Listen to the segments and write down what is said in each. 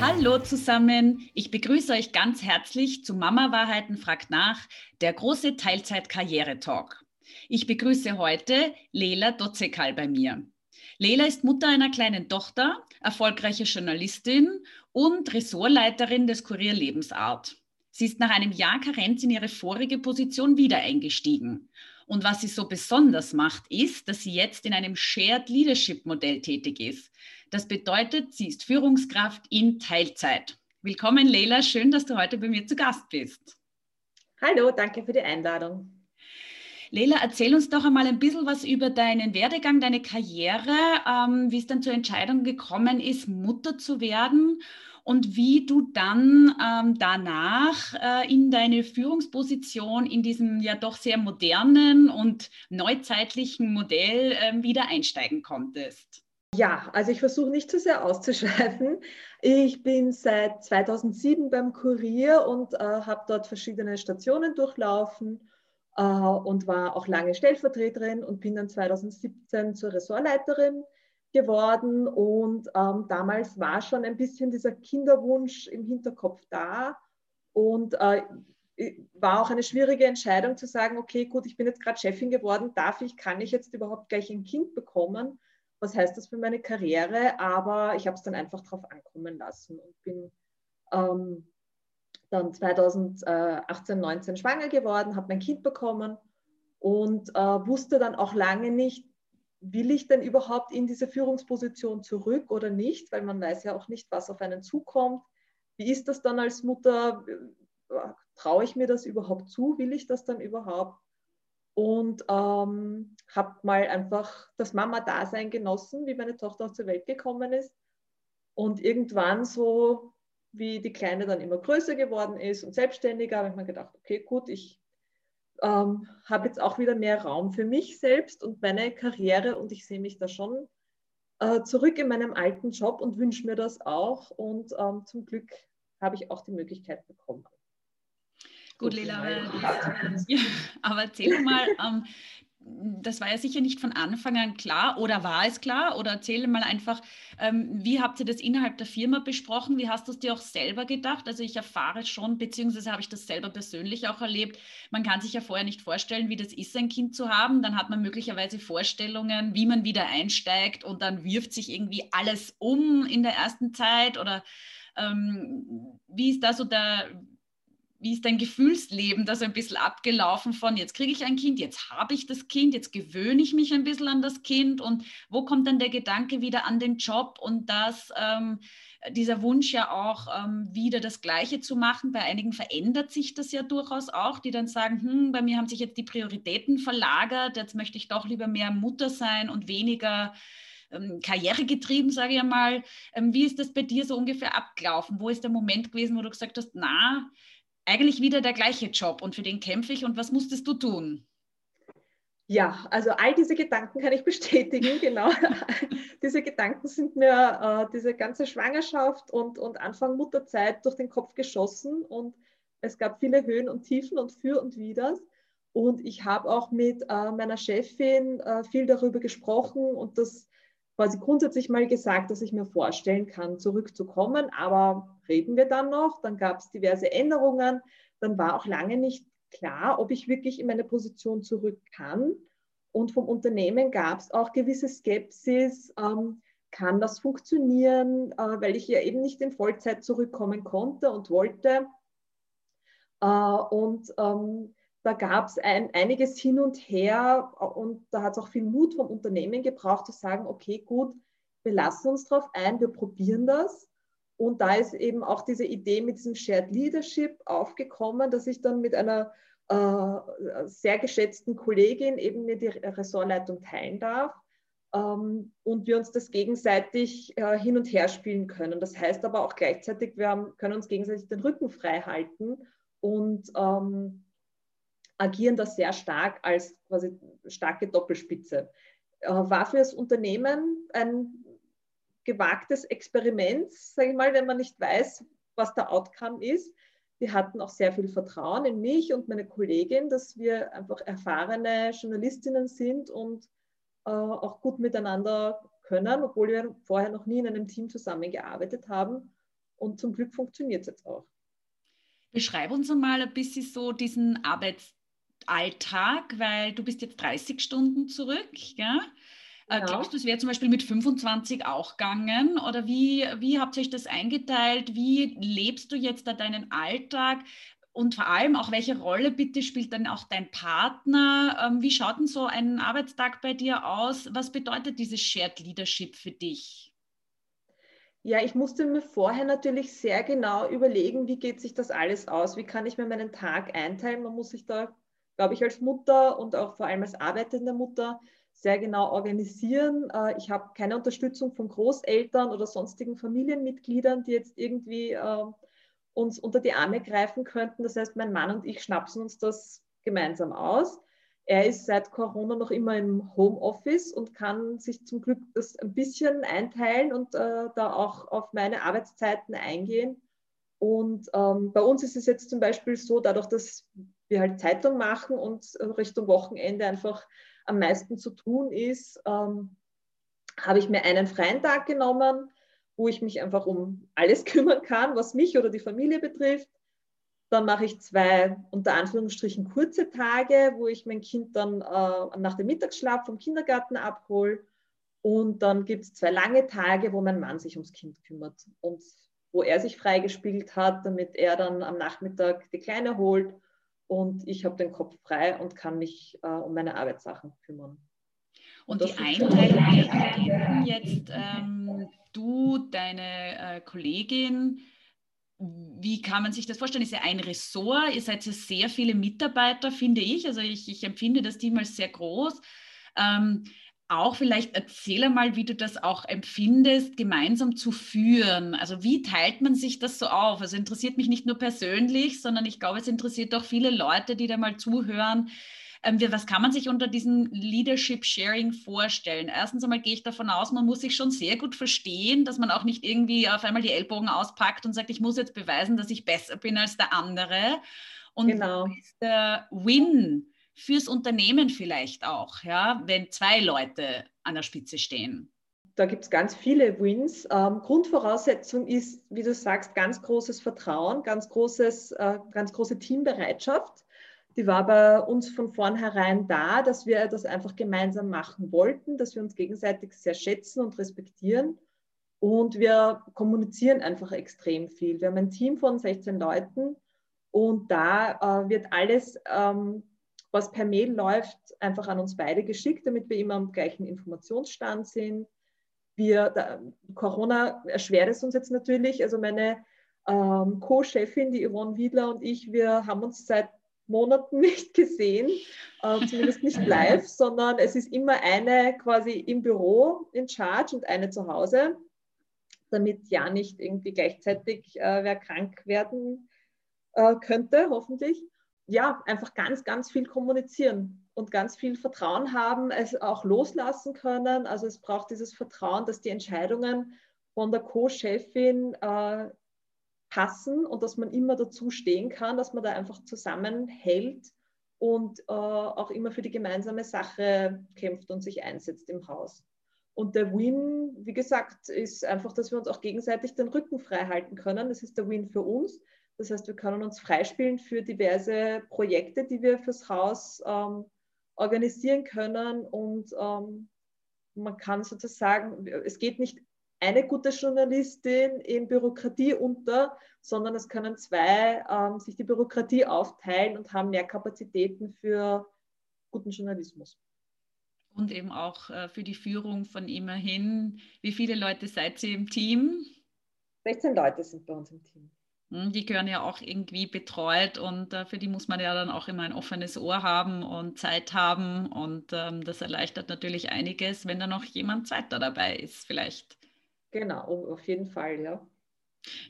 Hallo zusammen, ich begrüße euch ganz herzlich zu Mama Wahrheiten fragt nach, der große Teilzeit-Karriere-Talk. Ich begrüße heute Lela Dotzekal bei mir. Lela ist Mutter einer kleinen Tochter, erfolgreiche Journalistin und Ressortleiterin des Kurier Lebensart. Sie ist nach einem Jahr Karenz in ihre vorige Position wieder eingestiegen. Und was sie so besonders macht, ist, dass sie jetzt in einem Shared Leadership Modell tätig ist. Das bedeutet, sie ist Führungskraft in Teilzeit. Willkommen, Leila. Schön, dass du heute bei mir zu Gast bist. Hallo, danke für die Einladung. Leila, erzähl uns doch einmal ein bisschen was über deinen Werdegang, deine Karriere, ähm, wie es dann zur Entscheidung gekommen ist, Mutter zu werden und wie du dann ähm, danach äh, in deine Führungsposition in diesem ja doch sehr modernen und neuzeitlichen Modell äh, wieder einsteigen konntest. Ja, also ich versuche nicht zu sehr auszuschweifen. Ich bin seit 2007 beim Kurier und äh, habe dort verschiedene Stationen durchlaufen äh, und war auch lange Stellvertreterin und bin dann 2017 zur Ressortleiterin geworden. Und ähm, damals war schon ein bisschen dieser Kinderwunsch im Hinterkopf da. Und äh, war auch eine schwierige Entscheidung zu sagen, okay, gut, ich bin jetzt gerade Chefin geworden, darf ich, kann ich jetzt überhaupt gleich ein Kind bekommen? Was heißt das für meine Karriere? Aber ich habe es dann einfach drauf ankommen lassen und bin ähm, dann 2018, 19 schwanger geworden, habe mein Kind bekommen und äh, wusste dann auch lange nicht, will ich denn überhaupt in diese Führungsposition zurück oder nicht, weil man weiß ja auch nicht, was auf einen zukommt. Wie ist das dann als Mutter? Traue ich mir das überhaupt zu? Will ich das dann überhaupt? Und ähm, habe mal einfach das Mama-Dasein genossen, wie meine Tochter auch zur Welt gekommen ist. Und irgendwann so, wie die Kleine dann immer größer geworden ist und selbstständiger, habe ich mir gedacht, okay, gut, ich ähm, habe jetzt auch wieder mehr Raum für mich selbst und meine Karriere und ich sehe mich da schon äh, zurück in meinem alten Job und wünsche mir das auch. Und ähm, zum Glück habe ich auch die Möglichkeit bekommen. Gut, Lela, aber, ja, aber erzähl mal, ähm, das war ja sicher nicht von Anfang an klar oder war es klar? Oder erzähle mal einfach, ähm, wie habt ihr das innerhalb der Firma besprochen? Wie hast du es dir auch selber gedacht? Also ich erfahre schon, beziehungsweise habe ich das selber persönlich auch erlebt. Man kann sich ja vorher nicht vorstellen, wie das ist, ein Kind zu haben. Dann hat man möglicherweise Vorstellungen, wie man wieder einsteigt und dann wirft sich irgendwie alles um in der ersten Zeit oder ähm, wie ist da so der, wie ist dein Gefühlsleben da so ein bisschen abgelaufen von, jetzt kriege ich ein Kind, jetzt habe ich das Kind, jetzt gewöhne ich mich ein bisschen an das Kind und wo kommt dann der Gedanke wieder an den Job und dass ähm, dieser Wunsch ja auch ähm, wieder das Gleiche zu machen. Bei einigen verändert sich das ja durchaus auch, die dann sagen, hm, bei mir haben sich jetzt die Prioritäten verlagert, jetzt möchte ich doch lieber mehr Mutter sein und weniger ähm, karrieregetrieben, sage ich einmal. Ähm, wie ist das bei dir so ungefähr abgelaufen? Wo ist der Moment gewesen, wo du gesagt hast, na, eigentlich wieder der gleiche Job und für den kämpfe ich und was musstest du tun? Ja, also all diese Gedanken kann ich bestätigen, genau. diese Gedanken sind mir äh, diese ganze Schwangerschaft und, und Anfang Mutterzeit durch den Kopf geschossen und es gab viele Höhen und Tiefen und für und widers. Und ich habe auch mit äh, meiner Chefin äh, viel darüber gesprochen und das quasi grundsätzlich mal gesagt, dass ich mir vorstellen kann, zurückzukommen. Aber reden wir dann noch. Dann gab es diverse Änderungen. Dann war auch lange nicht klar, ob ich wirklich in meine Position zurück kann. Und vom Unternehmen gab es auch gewisse Skepsis. Ähm, kann das funktionieren, äh, weil ich ja eben nicht in Vollzeit zurückkommen konnte und wollte. Äh, und ähm, da gab es ein, einiges hin und her und da hat es auch viel Mut vom Unternehmen gebraucht, zu sagen, okay, gut, wir lassen uns darauf ein, wir probieren das. Und da ist eben auch diese Idee mit diesem Shared Leadership aufgekommen, dass ich dann mit einer äh, sehr geschätzten Kollegin eben mir die Ressortleitung teilen darf ähm, und wir uns das gegenseitig äh, hin und her spielen können. Das heißt aber auch gleichzeitig, wir haben, können uns gegenseitig den Rücken frei halten und ähm, agieren da sehr stark als quasi starke Doppelspitze. Äh, war für das Unternehmen ein gewagtes Experiment, sage ich mal, wenn man nicht weiß, was der Outcome ist. Wir hatten auch sehr viel Vertrauen in mich und meine Kollegin, dass wir einfach erfahrene Journalistinnen sind und äh, auch gut miteinander können, obwohl wir vorher noch nie in einem Team zusammengearbeitet haben. Und zum Glück funktioniert es jetzt auch. Beschreib uns mal ein bisschen so diesen Arbeitsalltag, weil du bist jetzt 30 Stunden zurück, ja? Genau. Glaubst du, es wäre zum Beispiel mit 25 auch gegangen? Oder wie, wie habt ihr euch das eingeteilt? Wie lebst du jetzt da deinen Alltag? Und vor allem auch, welche Rolle bitte spielt dann auch dein Partner? Ähm, wie schaut denn so ein Arbeitstag bei dir aus? Was bedeutet dieses Shared Leadership für dich? Ja, ich musste mir vorher natürlich sehr genau überlegen, wie geht sich das alles aus? Wie kann ich mir meinen Tag einteilen? Man muss sich da, glaube ich, als Mutter und auch vor allem als arbeitende Mutter sehr genau organisieren. Äh, ich habe keine Unterstützung von Großeltern oder sonstigen Familienmitgliedern, die jetzt irgendwie ähm, uns unter die Arme greifen könnten. Das heißt, mein Mann und ich schnapsen uns das gemeinsam aus. Er ist seit Corona noch immer im Homeoffice und kann sich zum Glück das ein bisschen einteilen und äh, da auch auf meine Arbeitszeiten eingehen. Und ähm, bei uns ist es jetzt zum Beispiel so, dadurch, dass wir halt Zeitung machen und Richtung Wochenende einfach am meisten zu tun ist, ähm, habe ich mir einen freien Tag genommen wo ich mich einfach um alles kümmern kann, was mich oder die Familie betrifft. Dann mache ich zwei unter Anführungsstrichen kurze Tage, wo ich mein Kind dann äh, nach dem Mittagsschlaf vom Kindergarten abhole. Und dann gibt es zwei lange Tage, wo mein Mann sich ums Kind kümmert und wo er sich freigespielt hat, damit er dann am Nachmittag die Kleine holt. Und ich habe den Kopf frei und kann mich äh, um meine Arbeitssachen kümmern. Und, und die Einteilung jetzt ähm, du, deine äh, Kollegin, wie kann man sich das vorstellen? Ist ja ein Ressort, ihr seid ja sehr viele Mitarbeiter, finde ich. Also ich, ich empfinde das Team als sehr groß. Ähm, auch vielleicht erzähle mal, wie du das auch empfindest, gemeinsam zu führen. Also wie teilt man sich das so auf? Also interessiert mich nicht nur persönlich, sondern ich glaube, es interessiert auch viele Leute, die da mal zuhören. Ähm, was kann man sich unter diesem Leadership Sharing vorstellen? Erstens einmal gehe ich davon aus, man muss sich schon sehr gut verstehen, dass man auch nicht irgendwie auf einmal die Ellbogen auspackt und sagt, ich muss jetzt beweisen, dass ich besser bin als der andere. Und genau. ist der Win fürs Unternehmen vielleicht auch, ja, wenn zwei Leute an der Spitze stehen? Da gibt es ganz viele Wins. Ähm, Grundvoraussetzung ist, wie du sagst, ganz großes Vertrauen, ganz, großes, äh, ganz große Teambereitschaft die war bei uns von vornherein da, dass wir das einfach gemeinsam machen wollten, dass wir uns gegenseitig sehr schätzen und respektieren. Und wir kommunizieren einfach extrem viel. Wir haben ein Team von 16 Leuten und da äh, wird alles, ähm, was per Mail läuft, einfach an uns beide geschickt, damit wir immer am gleichen Informationsstand sind. Wir, da, Corona erschwert es uns jetzt natürlich. Also meine ähm, Co-Chefin, die Yvonne Wiedler und ich, wir haben uns seit Monaten nicht gesehen, äh, zumindest nicht live, sondern es ist immer eine quasi im Büro in Charge und eine zu Hause, damit ja nicht irgendwie gleichzeitig äh, wer krank werden äh, könnte, hoffentlich. Ja, einfach ganz, ganz viel kommunizieren und ganz viel Vertrauen haben, es auch loslassen können. Also es braucht dieses Vertrauen, dass die Entscheidungen von der Co-Chefin äh, passen und dass man immer dazu stehen kann, dass man da einfach zusammenhält und äh, auch immer für die gemeinsame Sache kämpft und sich einsetzt im Haus. Und der Win, wie gesagt, ist einfach, dass wir uns auch gegenseitig den Rücken frei halten können. Das ist der Win für uns. Das heißt, wir können uns freispielen für diverse Projekte, die wir fürs Haus ähm, organisieren können. Und ähm, man kann sozusagen, es geht nicht eine gute Journalistin in Bürokratie unter, sondern es können zwei ähm, sich die Bürokratie aufteilen und haben mehr Kapazitäten für guten Journalismus. Und eben auch äh, für die Führung von immerhin, wie viele Leute seid ihr im Team? 16 Leute sind bei uns im Team. Hm, die gehören ja auch irgendwie betreut und äh, für die muss man ja dann auch immer ein offenes Ohr haben und Zeit haben und ähm, das erleichtert natürlich einiges, wenn da noch jemand zweiter dabei ist vielleicht. Genau, auf jeden Fall, ja.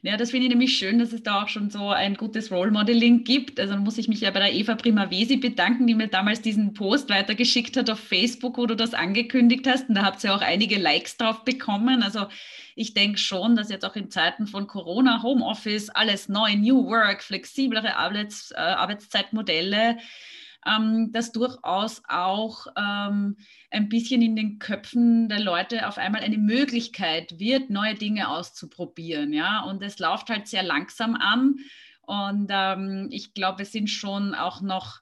Ja, das finde ich nämlich schön, dass es da auch schon so ein gutes Role Modeling gibt. Also muss ich mich ja bei der Eva Primavesi bedanken, die mir damals diesen Post weitergeschickt hat auf Facebook, wo du das angekündigt hast. Und da habt ihr auch einige Likes drauf bekommen. Also ich denke schon, dass jetzt auch in Zeiten von Corona, Homeoffice, alles neu, New Work, flexiblere Arbeits, äh, Arbeitszeitmodelle, ähm, dass durchaus auch ähm, ein bisschen in den Köpfen der Leute auf einmal eine Möglichkeit wird, neue Dinge auszuprobieren. Ja? Und es läuft halt sehr langsam an. Und ähm, ich glaube, es sind schon auch noch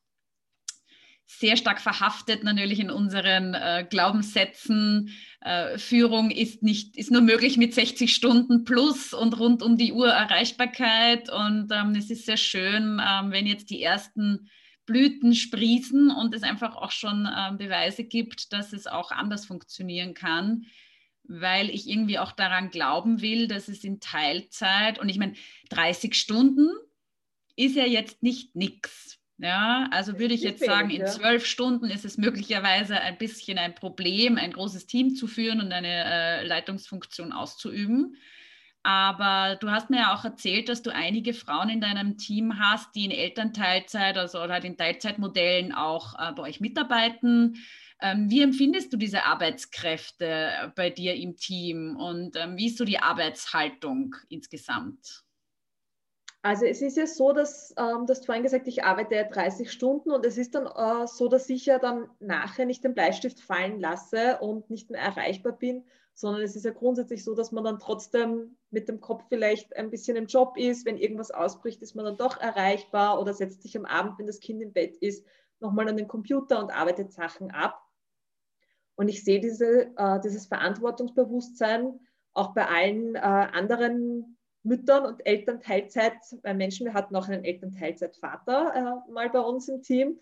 sehr stark verhaftet natürlich in unseren äh, Glaubenssätzen. Äh, Führung ist nicht ist nur möglich mit 60 Stunden plus und rund um die Uhr Erreichbarkeit. Und ähm, es ist sehr schön, ähm, wenn jetzt die ersten Blüten sprießen und es einfach auch schon ähm, Beweise gibt, dass es auch anders funktionieren kann weil ich irgendwie auch daran glauben will, dass es in Teilzeit, und ich meine, 30 Stunden ist ja jetzt nicht nichts. Ja, also würde ich jetzt sagen, in zwölf Stunden ist es möglicherweise ein bisschen ein Problem, ein großes Team zu führen und eine äh, Leitungsfunktion auszuüben. Aber du hast mir ja auch erzählt, dass du einige Frauen in deinem Team hast, die in Elternteilzeit also, oder halt in Teilzeitmodellen auch äh, bei euch mitarbeiten. Ähm, wie empfindest du diese Arbeitskräfte bei dir im Team und ähm, wie ist so die Arbeitshaltung insgesamt? Also es ist ja so, dass ähm, du hast vorhin gesagt, ich arbeite ja 30 Stunden und es ist dann äh, so, dass ich ja dann nachher nicht den Bleistift fallen lasse und nicht mehr erreichbar bin, sondern es ist ja grundsätzlich so, dass man dann trotzdem mit dem Kopf vielleicht ein bisschen im Job ist. Wenn irgendwas ausbricht, ist man dann doch erreichbar oder setzt sich am Abend, wenn das Kind im Bett ist, nochmal an den Computer und arbeitet Sachen ab. Und ich sehe diese, äh, dieses Verantwortungsbewusstsein auch bei allen äh, anderen Müttern und Elternteilzeit bei Menschen. Wir hatten auch einen Elternteilzeitvater äh, mal bei uns im Team.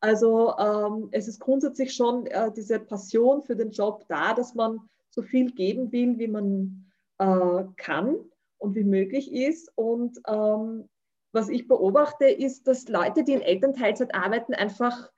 Also ähm, es ist grundsätzlich schon äh, diese Passion für den Job da, dass man so viel geben will, wie man äh, kann und wie möglich ist. Und ähm, was ich beobachte, ist, dass Leute, die in Elternteilzeit arbeiten, einfach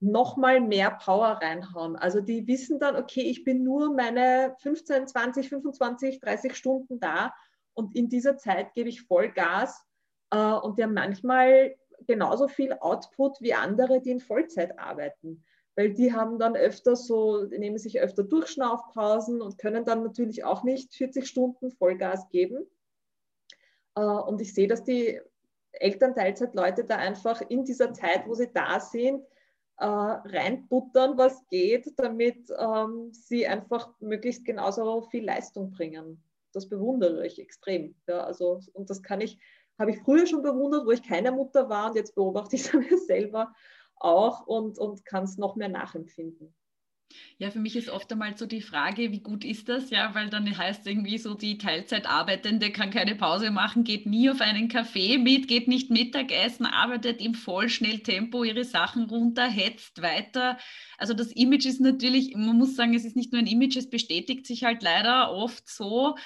nochmal mehr Power reinhauen. Also die wissen dann, okay, ich bin nur meine 15, 20, 25, 30 Stunden da und in dieser Zeit gebe ich Vollgas äh, und die haben manchmal genauso viel Output wie andere, die in Vollzeit arbeiten. Weil die haben dann öfter so, nehmen sich öfter Durchschnaufpausen und können dann natürlich auch nicht 40 Stunden Vollgas geben. Äh, und ich sehe, dass die Elternteilzeitleute da einfach in dieser Zeit, wo sie da sind, äh, reinbuttern, was geht, damit ähm, sie einfach möglichst genauso viel Leistung bringen das bewundere ich extrem. Ja, also, und das kann ich, habe ich früher schon bewundert, wo ich keine Mutter war und jetzt beobachte ich es mir selber auch und, und kann es noch mehr nachempfinden. Ja, für mich ist oft einmal so die Frage, wie gut ist das? Ja, weil dann heißt irgendwie so, die Teilzeitarbeitende kann keine Pause machen, geht nie auf einen Kaffee mit, geht nicht Mittagessen, arbeitet im Vollschnelltempo ihre Sachen runter, hetzt weiter. Also das Image ist natürlich, man muss sagen, es ist nicht nur ein Image, es bestätigt sich halt leider oft so.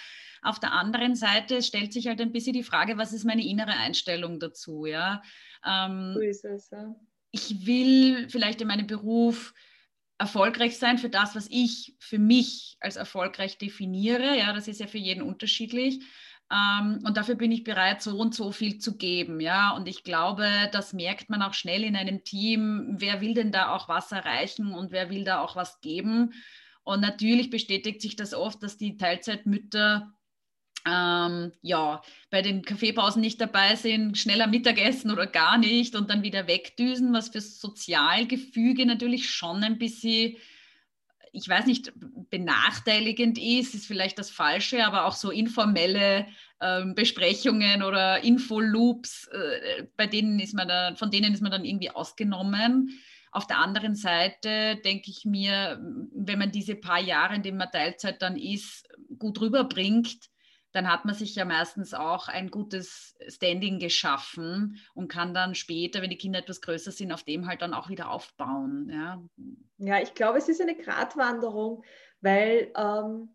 Auf der anderen Seite stellt sich halt ein bisschen die Frage, was ist meine innere Einstellung dazu? Ja? Ähm, so ist es, ja. Ich will vielleicht in meinem Beruf erfolgreich sein für das, was ich für mich als erfolgreich definiere. Ja, das ist ja für jeden unterschiedlich. Ähm, und dafür bin ich bereit, so und so viel zu geben. Ja, und ich glaube, das merkt man auch schnell in einem Team. Wer will denn da auch was erreichen und wer will da auch was geben? Und natürlich bestätigt sich das oft, dass die Teilzeitmütter ähm, ja, bei den Kaffeepausen nicht dabei sind, schneller Mittagessen oder gar nicht und dann wieder wegdüsen, was für Sozialgefüge natürlich schon ein bisschen, ich weiß nicht, benachteiligend ist, ist vielleicht das Falsche, aber auch so informelle ähm, Besprechungen oder Infoloops, äh, bei denen ist man da, von denen ist man dann irgendwie ausgenommen. Auf der anderen Seite denke ich mir, wenn man diese paar Jahre, in denen man Teilzeit dann ist, gut rüberbringt, dann hat man sich ja meistens auch ein gutes Standing geschaffen und kann dann später, wenn die Kinder etwas größer sind, auf dem halt dann auch wieder aufbauen. Ja, ja ich glaube, es ist eine Gratwanderung, weil ähm,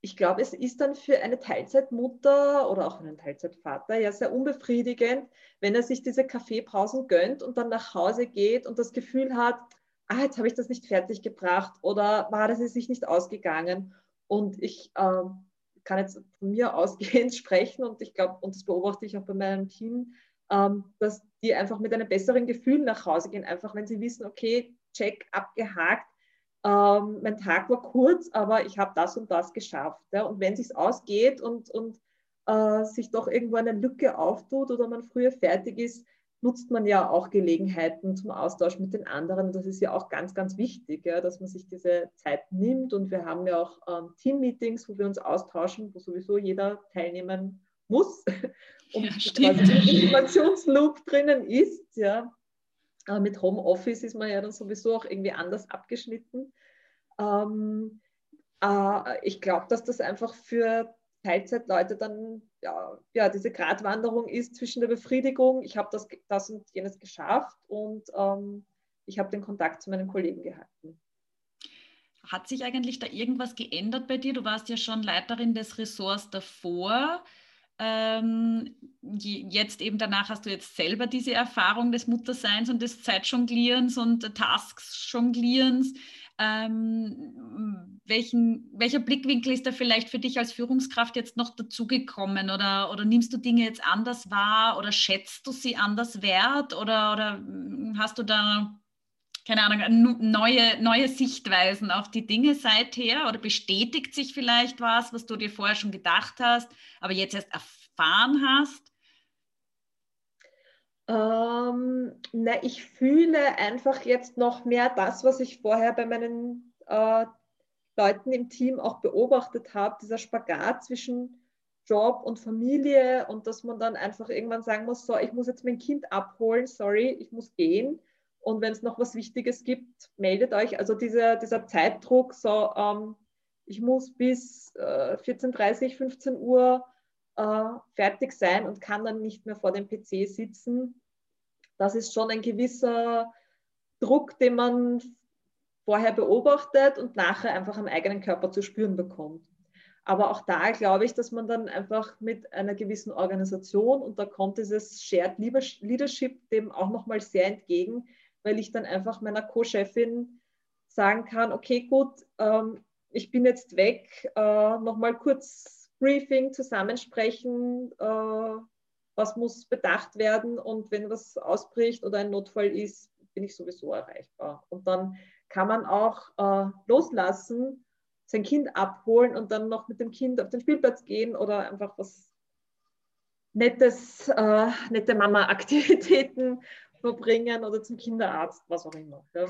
ich glaube, es ist dann für eine Teilzeitmutter oder auch einen Teilzeitvater ja sehr unbefriedigend, wenn er sich diese Kaffeepausen gönnt und dann nach Hause geht und das Gefühl hat, ah, jetzt habe ich das nicht fertig gebracht oder war das ist sich nicht ausgegangen. Und ich ähm, kann jetzt von mir ausgehend sprechen und ich glaube, und das beobachte ich auch bei meinem Team, ähm, dass die einfach mit einem besseren Gefühl nach Hause gehen, einfach wenn sie wissen, okay, check, abgehakt, ähm, mein Tag war kurz, aber ich habe das und das geschafft. Ja? Und wenn es ausgeht und, und äh, sich doch irgendwo eine Lücke auftut oder man früher fertig ist, nutzt man ja auch Gelegenheiten zum Austausch mit den anderen. Das ist ja auch ganz, ganz wichtig, ja, dass man sich diese Zeit nimmt. Und wir haben ja auch ähm, Team-Meetings, wo wir uns austauschen, wo sowieso jeder teilnehmen muss, um ja, quasi im Informationsloop drinnen ist. Ja. Aber mit Homeoffice ist man ja dann sowieso auch irgendwie anders abgeschnitten. Ähm, äh, ich glaube, dass das einfach für Teilzeitleute dann ja, diese Gratwanderung ist zwischen der Befriedigung, ich habe das, das und jenes geschafft und ähm, ich habe den Kontakt zu meinen Kollegen gehalten. Hat sich eigentlich da irgendwas geändert bei dir? Du warst ja schon Leiterin des Ressorts davor. Ähm, jetzt eben danach hast du jetzt selber diese Erfahrung des Mutterseins und des Zeitjonglierens und Tasks-Jonglierens. Ähm, welchen, welcher Blickwinkel ist da vielleicht für dich als Führungskraft jetzt noch dazugekommen? Oder, oder nimmst du Dinge jetzt anders wahr? Oder schätzt du sie anders wert? Oder, oder hm, hast du da, keine Ahnung, neue, neue Sichtweisen auf die Dinge seither? Oder bestätigt sich vielleicht was, was du dir vorher schon gedacht hast, aber jetzt erst erfahren hast? Ähm, na, ich fühle einfach jetzt noch mehr das, was ich vorher bei meinen äh, Leuten im Team auch beobachtet habe, dieser Spagat zwischen Job und Familie und dass man dann einfach irgendwann sagen muss, so, ich muss jetzt mein Kind abholen, sorry, ich muss gehen. Und wenn es noch was Wichtiges gibt, meldet euch. Also dieser, dieser Zeitdruck, so, ähm, ich muss bis äh, 14.30, 15 Uhr äh, fertig sein und kann dann nicht mehr vor dem PC sitzen das ist schon ein gewisser Druck, den man vorher beobachtet und nachher einfach am eigenen Körper zu spüren bekommt. Aber auch da glaube ich, dass man dann einfach mit einer gewissen Organisation und da kommt dieses Shared Leadership dem auch nochmal sehr entgegen, weil ich dann einfach meiner Co-Chefin sagen kann, okay, gut, ähm, ich bin jetzt weg, äh, nochmal kurz Briefing zusammensprechen, äh, was muss bedacht werden und wenn was ausbricht oder ein Notfall ist, bin ich sowieso erreichbar. Und dann kann man auch äh, loslassen, sein Kind abholen und dann noch mit dem Kind auf den Spielplatz gehen oder einfach was Nettes, äh, nette Mama-Aktivitäten verbringen oder zum Kinderarzt, was auch immer. Ja.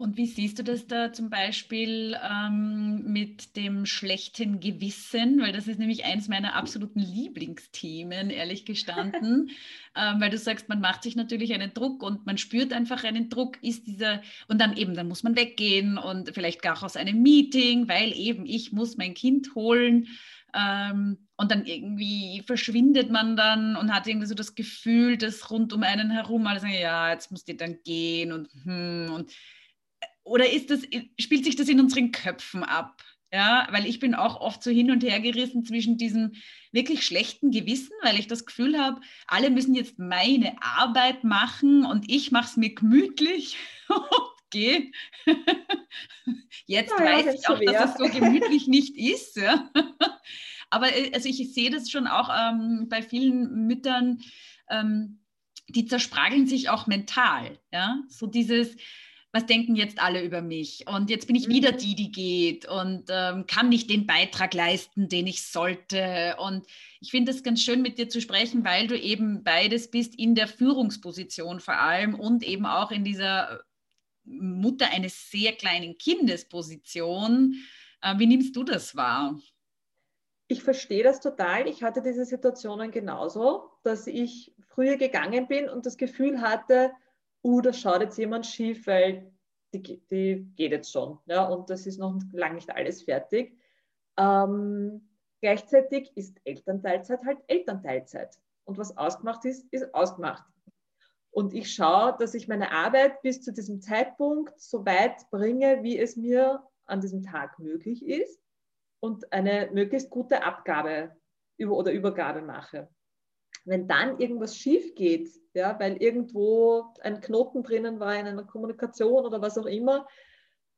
Und wie siehst du das da zum Beispiel ähm, mit dem schlechten Gewissen? Weil das ist nämlich eins meiner absoluten Lieblingsthemen, ehrlich gestanden. ähm, weil du sagst, man macht sich natürlich einen Druck und man spürt einfach einen Druck, ist dieser, und dann eben, dann muss man weggehen und vielleicht gar aus einem Meeting, weil eben ich muss mein Kind holen. Ähm, und dann irgendwie verschwindet man dann und hat irgendwie so das Gefühl, dass rund um einen herum alle sagen, ja, jetzt muss die dann gehen und hm, und oder ist das, spielt sich das in unseren Köpfen ab? Ja, weil ich bin auch oft so hin und her gerissen zwischen diesem wirklich schlechten Gewissen, weil ich das Gefühl habe, alle müssen jetzt meine Arbeit machen und ich mache es mir gemütlich und gehe. Jetzt ja, weiß ja, ich auch, schwer. dass es so gemütlich nicht ist. Ja. Aber äh, also ich sehe das schon auch ähm, bei vielen Müttern, ähm, die zersprageln sich auch mental. Ja, so dieses was denken jetzt alle über mich? Und jetzt bin ich wieder mhm. die, die geht und ähm, kann nicht den Beitrag leisten, den ich sollte. Und ich finde es ganz schön, mit dir zu sprechen, weil du eben beides bist in der Führungsposition vor allem und eben auch in dieser Mutter eines sehr kleinen Kindes Position. Äh, wie nimmst du das wahr? Ich verstehe das total. Ich hatte diese Situationen genauso, dass ich früher gegangen bin und das Gefühl hatte, uh, da schaut jetzt jemand schief, weil die, die geht jetzt schon. Ja, und das ist noch lange nicht alles fertig. Ähm, gleichzeitig ist Elternteilzeit halt Elternteilzeit. Und was ausgemacht ist, ist ausgemacht. Und ich schaue, dass ich meine Arbeit bis zu diesem Zeitpunkt so weit bringe, wie es mir an diesem Tag möglich ist und eine möglichst gute Abgabe oder Übergabe mache. Wenn dann irgendwas schief geht, ja, weil irgendwo ein Knoten drinnen war in einer Kommunikation oder was auch immer,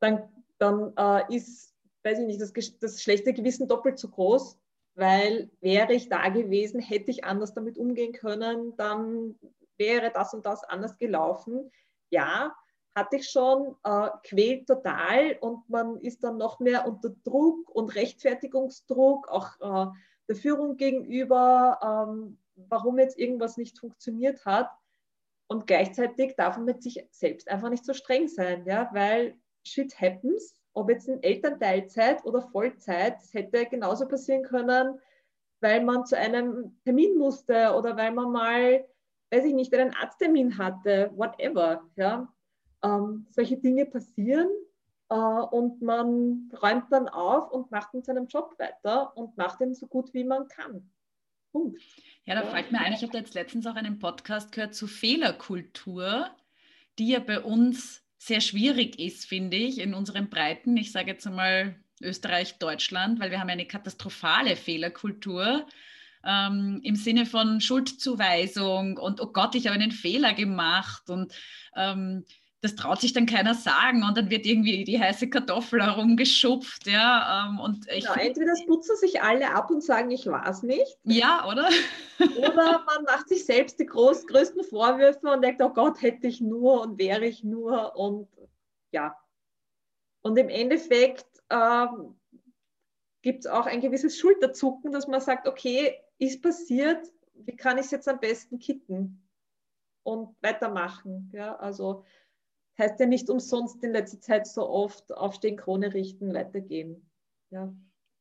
dann, dann äh, ist, weiß ich nicht, das, das schlechte Gewissen doppelt so groß, weil wäre ich da gewesen, hätte ich anders damit umgehen können, dann wäre das und das anders gelaufen. Ja, hatte ich schon, äh, quält total und man ist dann noch mehr unter Druck und Rechtfertigungsdruck, auch äh, der Führung gegenüber, ähm, warum jetzt irgendwas nicht funktioniert hat. Und gleichzeitig darf man mit sich selbst einfach nicht so streng sein, ja, weil shit happens, ob jetzt in Elternteilzeit oder Vollzeit, das hätte genauso passieren können, weil man zu einem Termin musste oder weil man mal, weiß ich nicht, einen Arzttermin hatte, whatever. Ja. Ähm, solche Dinge passieren äh, und man räumt dann auf und macht in seinem Job weiter und macht ihn so gut wie man kann. Punkt. Ja, da ja. fällt mir ein, ich habe jetzt letztens auch einen Podcast gehört zu Fehlerkultur, die ja bei uns sehr schwierig ist, finde ich, in unseren Breiten. Ich sage jetzt einmal Österreich, Deutschland, weil wir haben eine katastrophale Fehlerkultur. Ähm, im Sinne von Schuldzuweisung und oh Gott, ich habe einen Fehler gemacht und ähm, das traut sich dann keiner sagen und dann wird irgendwie die heiße Kartoffel herumgeschupft, ja. Ähm, und ich ja, entweder putzen sich alle ab und sagen, ich war es nicht. Ja, oder? oder man macht sich selbst die groß, größten Vorwürfe und denkt, oh Gott, hätte ich nur und wäre ich nur und ja. Und im Endeffekt ähm, gibt es auch ein gewisses Schulterzucken, dass man sagt, okay, ist passiert, wie kann ich es jetzt am besten kitten und weitermachen? Ja, also heißt ja nicht umsonst in letzter Zeit so oft aufstehen, Krone richten, weitergehen. Ja,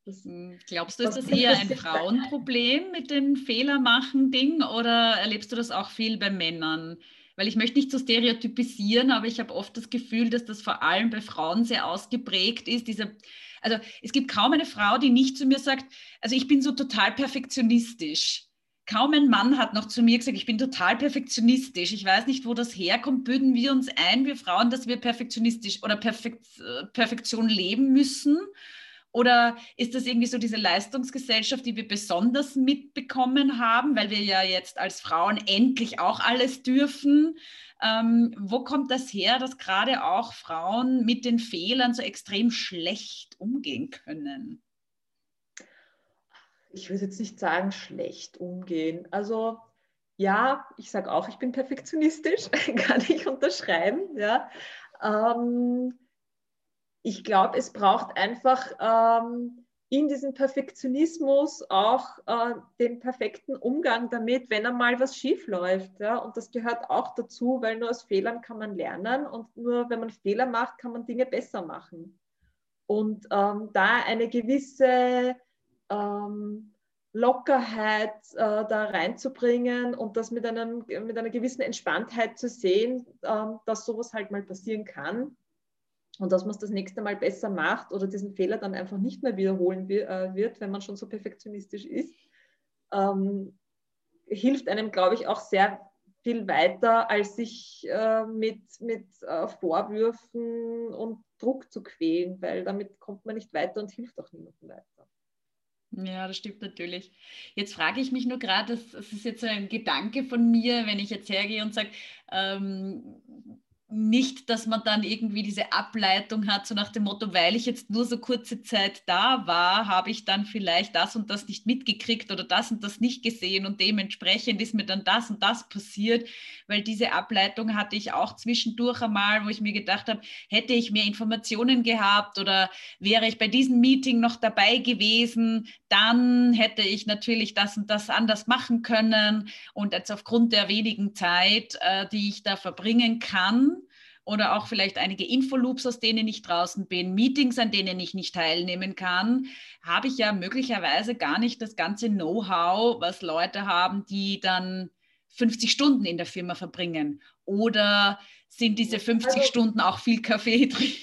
das, hm, Glaubst du, ist das eher ein Frauenproblem mit dem Fehlermachen-Ding oder erlebst du das auch viel bei Männern? Weil ich möchte nicht so stereotypisieren, aber ich habe oft das Gefühl, dass das vor allem bei Frauen sehr ausgeprägt ist. Diese, also es gibt kaum eine Frau, die nicht zu mir sagt, also ich bin so total perfektionistisch kaum ein Mann hat noch zu mir gesagt, ich bin total perfektionistisch. Ich weiß nicht, wo das herkommt. Büden wir uns ein, wir Frauen, dass wir perfektionistisch oder Perfekt, äh, Perfektion leben müssen? Oder ist das irgendwie so diese Leistungsgesellschaft, die wir besonders mitbekommen haben, weil wir ja jetzt als Frauen endlich auch alles dürfen? Ähm, wo kommt das her, dass gerade auch Frauen mit den Fehlern so extrem schlecht umgehen können? Ich würde jetzt nicht sagen, schlecht umgehen. Also ja, ich sage auch, ich bin perfektionistisch, kann ich unterschreiben. Ja. Ähm, ich glaube, es braucht einfach ähm, in diesem Perfektionismus auch äh, den perfekten Umgang damit, wenn einmal was schief läuft. Ja? Und das gehört auch dazu, weil nur aus Fehlern kann man lernen und nur wenn man Fehler macht, kann man Dinge besser machen. Und ähm, da eine gewisse ähm, Lockerheit äh, da reinzubringen und das mit, einem, mit einer gewissen Entspanntheit zu sehen, äh, dass sowas halt mal passieren kann und dass man es das nächste Mal besser macht oder diesen Fehler dann einfach nicht mehr wiederholen äh, wird, wenn man schon so perfektionistisch ist, ähm, hilft einem, glaube ich, auch sehr viel weiter, als sich äh, mit, mit äh, Vorwürfen und Druck zu quälen, weil damit kommt man nicht weiter und hilft auch niemandem weiter. Ja, das stimmt natürlich. Jetzt frage ich mich nur gerade, das, das, ist jetzt ein Gedanke von mir, wenn ich jetzt hergehe und sage, ähm, nicht, dass man dann irgendwie diese Ableitung hat, so nach dem Motto, weil ich jetzt nur so kurze Zeit da war, habe ich dann vielleicht das und das nicht mitgekriegt oder das und das nicht gesehen und dementsprechend ist mir dann das und das passiert, weil diese Ableitung hatte ich auch zwischendurch einmal, wo ich mir gedacht habe, hätte ich mehr Informationen gehabt oder wäre ich bei diesem Meeting noch dabei gewesen, dann hätte ich natürlich das und das anders machen können und jetzt aufgrund der wenigen Zeit, äh, die ich da verbringen kann, oder auch vielleicht einige Infoloops, aus denen ich draußen bin, Meetings, an denen ich nicht teilnehmen kann, habe ich ja möglicherweise gar nicht das ganze Know-how, was Leute haben, die dann 50 Stunden in der Firma verbringen. Oder sind diese 50 also, Stunden auch viel Kaffee trinken?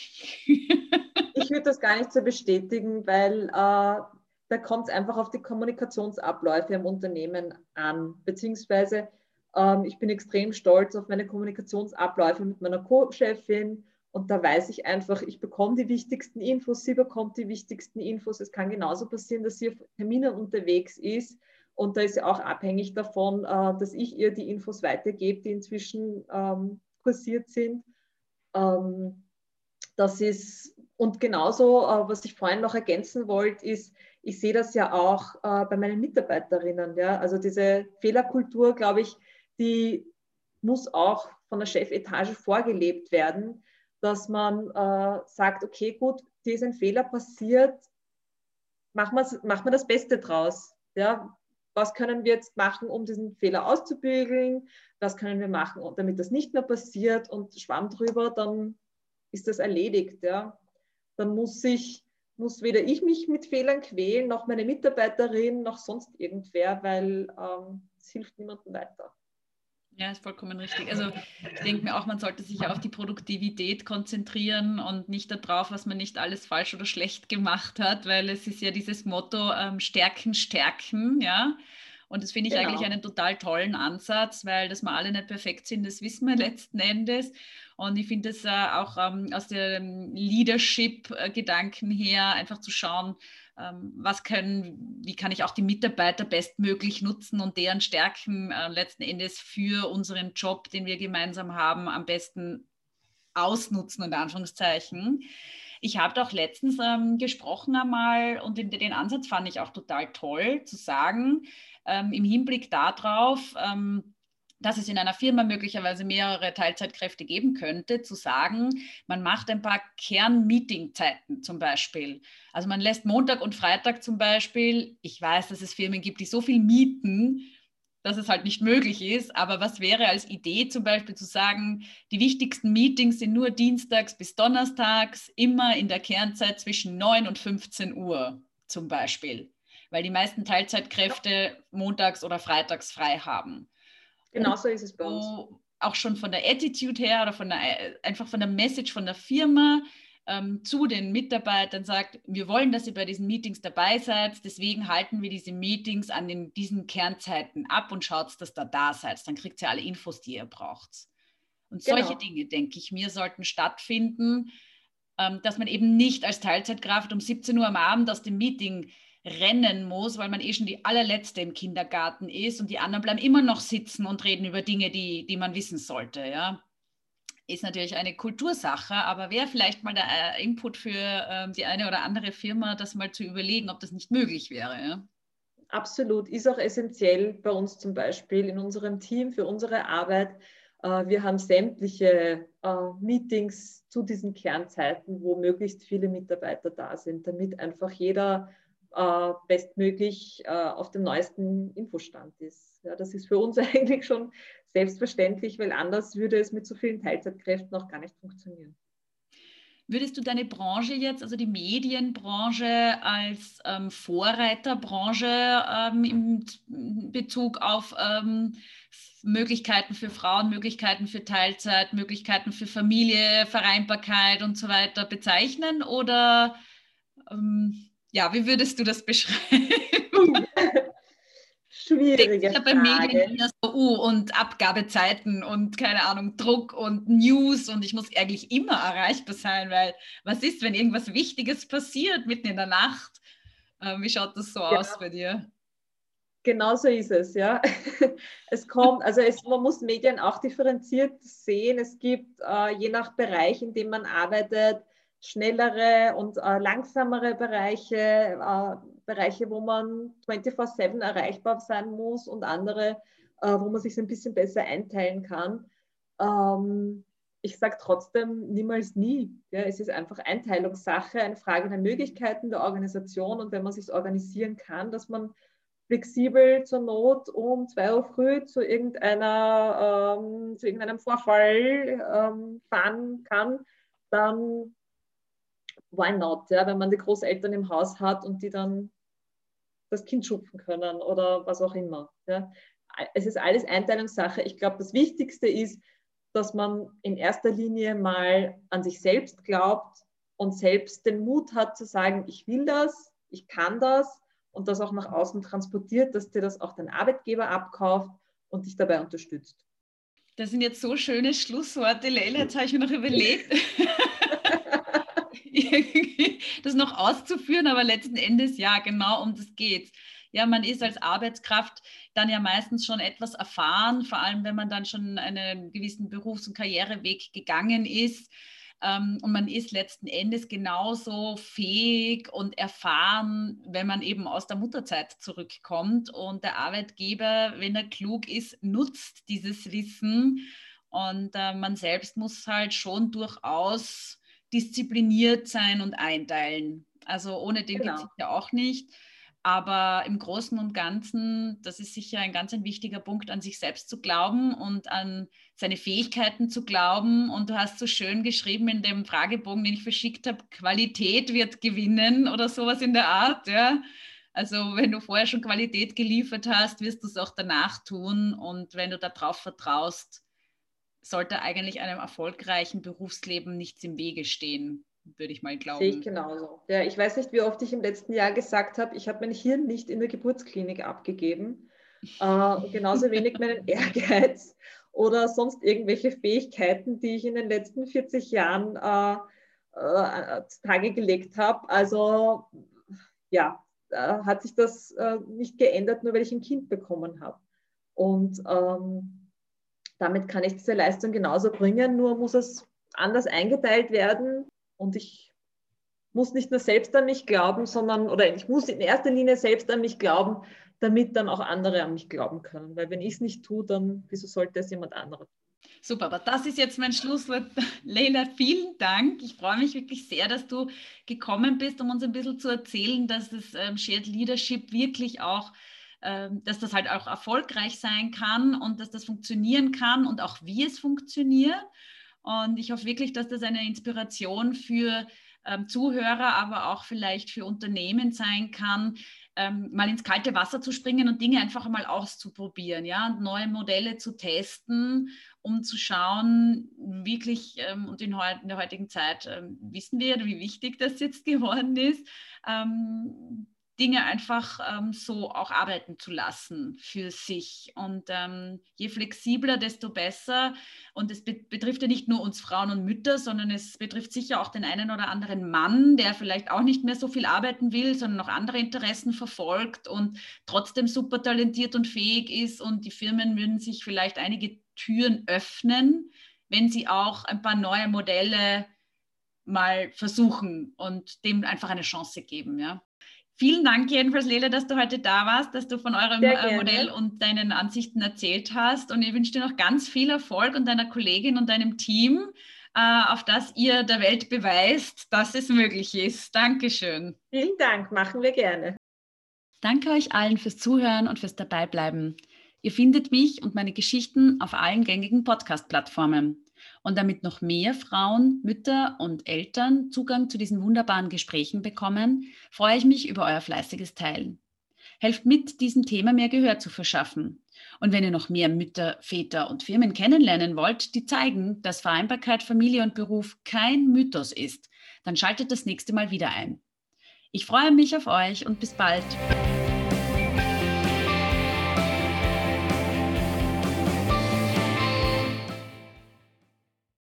ich würde das gar nicht so bestätigen, weil äh, da kommt es einfach auf die Kommunikationsabläufe im Unternehmen an, beziehungsweise ähm, ich bin extrem stolz auf meine Kommunikationsabläufe mit meiner Co-Chefin und da weiß ich einfach, ich bekomme die wichtigsten Infos, sie bekommt die wichtigsten Infos. Es kann genauso passieren, dass sie auf Terminen unterwegs ist und da ist sie auch abhängig davon, äh, dass ich ihr die Infos weitergebe, die inzwischen ähm, kursiert sind. Ähm, das ist, und genauso, äh, was ich vorhin noch ergänzen wollte, ist, ich sehe das ja auch äh, bei meinen Mitarbeiterinnen. Ja? Also diese Fehlerkultur, glaube ich, die muss auch von der Chefetage vorgelebt werden, dass man äh, sagt, okay, gut, dir ist ein Fehler passiert, machen wir mach das Beste draus. Ja? was können wir jetzt machen, um diesen Fehler auszubügeln, was können wir machen, damit das nicht mehr passiert und schwamm drüber, dann ist das erledigt. Ja. Dann muss ich muss weder ich mich mit Fehlern quälen, noch meine Mitarbeiterin, noch sonst irgendwer, weil ähm, es hilft niemandem weiter. Ja, ist vollkommen richtig. Also ich denke mir auch, man sollte sich auf die Produktivität konzentrieren und nicht darauf, was man nicht alles falsch oder schlecht gemacht hat, weil es ist ja dieses Motto ähm, Stärken, Stärken, ja. Und das finde ich genau. eigentlich einen total tollen Ansatz, weil dass wir alle nicht perfekt sind, das wissen wir letzten Endes. Und ich finde es äh, auch ähm, aus dem Leadership-Gedanken her einfach zu schauen, ähm, was können, wie kann ich auch die Mitarbeiter bestmöglich nutzen und deren Stärken äh, letzten Endes für unseren Job, den wir gemeinsam haben, am besten ausnutzen, in Anführungszeichen. Ich habe doch letztens ähm, gesprochen einmal und den, den, Ansatz fand ich auch total toll, zu sagen, ähm, im Hinblick darauf, ähm, dass es in einer Firma möglicherweise mehrere Teilzeitkräfte geben könnte, zu sagen, man macht ein paar Kern-Meeting-Zeiten zum Beispiel. Also man lässt Montag und Freitag zum Beispiel, ich weiß, dass es Firmen gibt, die so viel mieten, dass es halt nicht möglich ist, aber was wäre als Idee zum Beispiel zu sagen, die wichtigsten Meetings sind nur dienstags bis donnerstags, immer in der Kernzeit zwischen 9 und 15 Uhr zum Beispiel, weil die meisten Teilzeitkräfte montags oder freitags frei haben. Genau so ist es bei uns. Auch schon von der Attitude her oder von der, einfach von der Message von der Firma ähm, zu den Mitarbeitern sagt, wir wollen, dass ihr bei diesen Meetings dabei seid, deswegen halten wir diese Meetings an den, diesen Kernzeiten ab und schaut, dass da da seid. Dann kriegt ihr alle Infos, die ihr braucht. Und genau. solche Dinge, denke ich mir, sollten stattfinden, ähm, dass man eben nicht als Teilzeitkraft um 17 Uhr am Abend aus dem Meeting rennen muss, weil man eh schon die allerletzte im Kindergarten ist und die anderen bleiben immer noch sitzen und reden über Dinge, die, die man wissen sollte. Ja? Ist natürlich eine Kultursache, aber wäre vielleicht mal der äh, Input für äh, die eine oder andere Firma, das mal zu überlegen, ob das nicht möglich wäre. Ja? Absolut, ist auch essentiell bei uns zum Beispiel in unserem Team für unsere Arbeit. Äh, wir haben sämtliche äh, Meetings zu diesen Kernzeiten, wo möglichst viele Mitarbeiter da sind, damit einfach jeder bestmöglich auf dem neuesten Infostand ist. Ja, das ist für uns eigentlich schon selbstverständlich, weil anders würde es mit so vielen Teilzeitkräften auch gar nicht funktionieren. Würdest du deine Branche jetzt, also die Medienbranche, als ähm, Vorreiterbranche ähm, in Bezug auf ähm, Möglichkeiten für Frauen, Möglichkeiten für Teilzeit, Möglichkeiten für Familie, Vereinbarkeit und so weiter bezeichnen? Oder ähm, ja, wie würdest du das beschreiben? Schwierige Frage. bei Medien eher so, uh, und Abgabezeiten und keine Ahnung, Druck und News und ich muss eigentlich immer erreichbar sein, weil was ist, wenn irgendwas Wichtiges passiert mitten in der Nacht? Äh, wie schaut das so ja. aus bei dir? Genau so ist es, ja. Es kommt, also es, man muss Medien auch differenziert sehen. Es gibt äh, je nach Bereich, in dem man arbeitet, schnellere und äh, langsamere Bereiche, äh, Bereiche, wo man 24-7 erreichbar sein muss und andere, äh, wo man sich ein bisschen besser einteilen kann. Ähm, ich sage trotzdem niemals nie. Ja, es ist einfach Einteilungssache, eine Frage der Möglichkeiten der Organisation und wenn man sich organisieren kann, dass man flexibel zur Not um 2 Uhr früh zu, irgendeiner, ähm, zu irgendeinem Vorfall ähm, fahren kann, dann why not? Ja, wenn man die Großeltern im Haus hat und die dann das Kind schupfen können oder was auch immer. Ja. Es ist alles Einteilungssache. Ich glaube, das Wichtigste ist, dass man in erster Linie mal an sich selbst glaubt und selbst den Mut hat zu sagen, ich will das, ich kann das und das auch nach außen transportiert, dass dir das auch dein Arbeitgeber abkauft und dich dabei unterstützt. Das sind jetzt so schöne Schlussworte, Leila. Jetzt habe ich mir noch überlegt. das noch auszuführen, aber letzten Endes ja, genau um das geht's. Ja, man ist als Arbeitskraft dann ja meistens schon etwas erfahren, vor allem wenn man dann schon einen gewissen Berufs- und Karriereweg gegangen ist. Ähm, und man ist letzten Endes genauso fähig und erfahren, wenn man eben aus der Mutterzeit zurückkommt. Und der Arbeitgeber, wenn er klug ist, nutzt dieses Wissen. Und äh, man selbst muss halt schon durchaus diszipliniert sein und einteilen. Also ohne den genau. geht es ja auch nicht. Aber im Großen und Ganzen, das ist sicher ein ganz ein wichtiger Punkt, an sich selbst zu glauben und an seine Fähigkeiten zu glauben. Und du hast so schön geschrieben in dem Fragebogen, den ich verschickt habe, Qualität wird gewinnen oder sowas in der Art. Ja. Also wenn du vorher schon Qualität geliefert hast, wirst du es auch danach tun. Und wenn du darauf vertraust, sollte eigentlich einem erfolgreichen Berufsleben nichts im Wege stehen würde ich mal glauben. Sehe ich genauso. Ja, ich weiß nicht, wie oft ich im letzten Jahr gesagt habe, ich habe mein Hirn nicht in der Geburtsklinik abgegeben. Äh, genauso wenig meinen Ehrgeiz oder sonst irgendwelche Fähigkeiten, die ich in den letzten 40 Jahren äh, äh, Tage gelegt habe. Also ja, hat sich das äh, nicht geändert, nur weil ich ein Kind bekommen habe. Und ähm, damit kann ich diese Leistung genauso bringen, nur muss es anders eingeteilt werden und ich muss nicht nur selbst an mich glauben, sondern, oder ich muss in erster Linie selbst an mich glauben, damit dann auch andere an mich glauben können. Weil wenn ich es nicht tue, dann wieso sollte es jemand anderes tun? Super, aber das ist jetzt mein Schlusswort. Leila, vielen Dank. Ich freue mich wirklich sehr, dass du gekommen bist, um uns ein bisschen zu erzählen, dass das ähm, Shared Leadership wirklich auch, dass das halt auch erfolgreich sein kann und dass das funktionieren kann und auch wie es funktioniert. Und ich hoffe wirklich, dass das eine Inspiration für ähm, Zuhörer, aber auch vielleicht für Unternehmen sein kann, ähm, mal ins kalte Wasser zu springen und Dinge einfach mal auszuprobieren, ja, und neue Modelle zu testen, um zu schauen, wirklich, ähm, und in, in, der heutigen Zeit ähm, wissen wir, wie wichtig das jetzt geworden ist, ähm, Dinge einfach ähm, so auch arbeiten zu lassen für sich. Und ähm, je flexibler, desto besser. Und es be betrifft ja nicht nur uns Frauen und Mütter, sondern es betrifft sicher auch den einen oder anderen Mann, der vielleicht auch nicht mehr so viel arbeiten will, sondern noch andere Interessen verfolgt und trotzdem super talentiert und fähig ist. Und die Firmen würden sich vielleicht einige Türen öffnen, wenn sie auch ein paar neue Modelle mal versuchen und dem einfach eine Chance geben. Ja. Vielen Dank jedenfalls, Lele, dass du heute da warst, dass du von eurem äh, Modell und deinen Ansichten erzählt hast. Und ich wünsche dir noch ganz viel Erfolg und deiner Kollegin und deinem Team, äh, auf das ihr der Welt beweist, dass es möglich ist. Dankeschön. Vielen Dank, machen wir gerne. Danke euch allen fürs Zuhören und fürs Dabeibleiben. Ihr findet mich und meine Geschichten auf allen gängigen Podcast-Plattformen. Und damit noch mehr Frauen, Mütter und Eltern Zugang zu diesen wunderbaren Gesprächen bekommen, freue ich mich über euer fleißiges Teilen. Helft mit, diesem Thema mehr Gehör zu verschaffen. Und wenn ihr noch mehr Mütter, Väter und Firmen kennenlernen wollt, die zeigen, dass Vereinbarkeit Familie und Beruf kein Mythos ist, dann schaltet das nächste Mal wieder ein. Ich freue mich auf euch und bis bald.